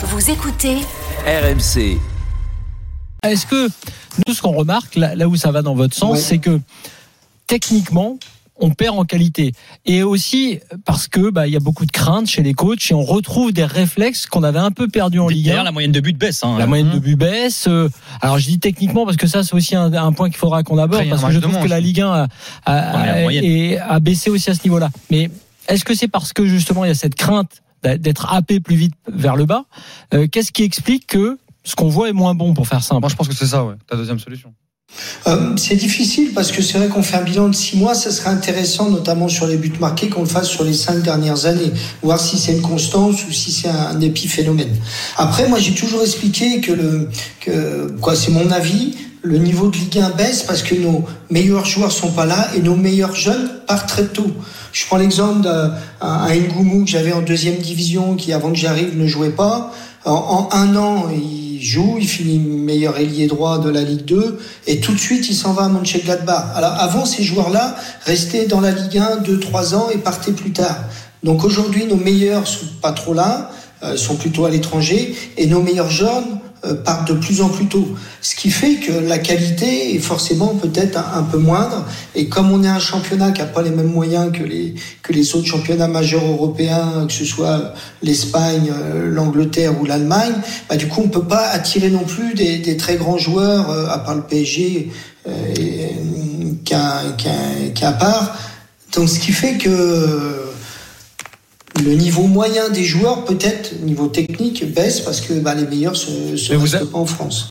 Vous écoutez RMC. Est-ce que nous, ce qu'on remarque, là, là où ça va dans votre sens, c'est que techniquement, on perd en qualité. Et aussi parce que bah, il y a beaucoup de craintes chez les coachs et on retrouve des réflexes qu'on avait un peu perdus en Ligue 1. D'ailleurs, la moyenne de but baisse. Hein. La moyenne de but baisse. euh, alors je dis techniquement parce que ça c'est aussi un, un point qu'il faudra qu'on aborde Après, parce que je trouve que la. Ligue 1 a, baissé aussi à ce niveau-là. Mais est-ce que c'est parce que justement il y a cette crainte d'être happé plus vite vers le bas Euh, Qu'est-ce qui explique que ce qu'on voit est moins bon pour faire simple Moi, je pense que c'est ça, ouais, ta deuxième solution. Euh, c'est difficile parce que c'est vrai qu'on fait un bilan de six mois, ça serait intéressant, notamment sur les buts marqués, qu'on le fasse sur les cinq dernières années, voir si c'est une constance ou si c'est un épiphénomène. Après, moi, j'ai toujours expliqué que le, que, quoi, c'est mon avis, le niveau de Ligue 1 baisse parce que nos meilleurs joueurs sont pas là et nos meilleurs jeunes partent très tôt. Je prends l'exemple d'un un Ngoumou que j'avais en deuxième division qui, avant que j'arrive, ne jouait pas. En, en un an, il joue, il finit meilleur ailier droit de la Ligue 2 et tout de suite, il s'en va à Mönchengladbach. Alors avant, ces joueurs-là restaient dans la Ligue 1 2 3 ans et partaient plus tard. Donc aujourd'hui, nos meilleurs sont pas trop là, euh, sont plutôt à l'étranger et nos meilleurs jeunes euh, partent de plus en plus tôt. Ce qui fait que la qualité est forcément peut-être un, peu moindre. Et comme on est un championnat qui n'a pas les mêmes moyens que les, autres championnats majeurs européens, que ce soit l'Espagne, euh, l'Angleterre ou l'Allemagne, bah, du coup on peut pas attirer non plus des, très grands joueurs, euh, à part le PSG, qu'à part. Donc ce qui fait que le niveau moyen des joueurs, peut-être niveau technique, baisse parce que bah, les meilleurs se, se vous restent pas en France.